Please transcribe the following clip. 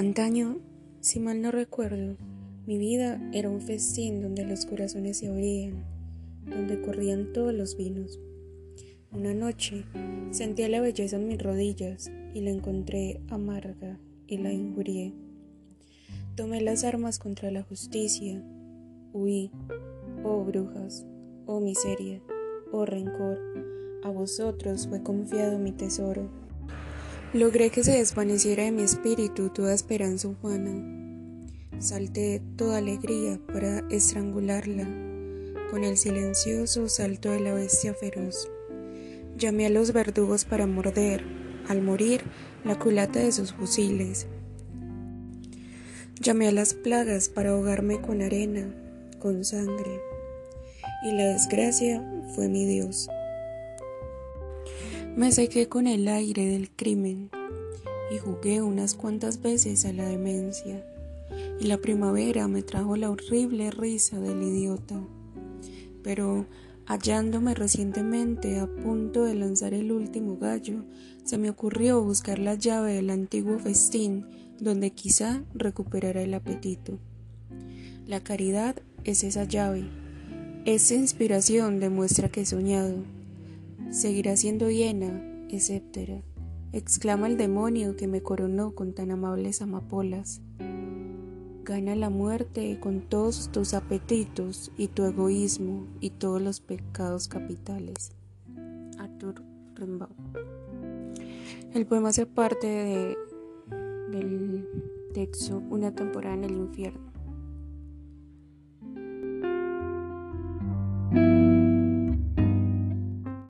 Antaño, si mal no recuerdo, mi vida era un festín donde los corazones se abrían, donde corrían todos los vinos. Una noche sentí la belleza en mis rodillas y la encontré amarga y la injurié. Tomé las armas contra la justicia, huí, oh brujas, oh miseria, oh rencor, a vosotros fue confiado mi tesoro. Logré que se desvaneciera de mi espíritu toda esperanza humana. Salté toda alegría para estrangularla con el silencioso salto de la bestia feroz. Llamé a los verdugos para morder, al morir, la culata de sus fusiles. Llamé a las plagas para ahogarme con arena, con sangre. Y la desgracia fue mi Dios. Me sequé con el aire del crimen y jugué unas cuantas veces a la demencia. Y la primavera me trajo la horrible risa del idiota. Pero hallándome recientemente a punto de lanzar el último gallo, se me ocurrió buscar la llave del antiguo festín donde quizá recuperara el apetito. La caridad es esa llave. Esa inspiración demuestra que he soñado seguirá siendo llena, etcétera, exclama el demonio que me coronó con tan amables amapolas. Gana la muerte con todos tus apetitos y tu egoísmo y todos los pecados capitales. Arthur Rimbaud. El poema hace parte de, del texto Una temporada en el infierno.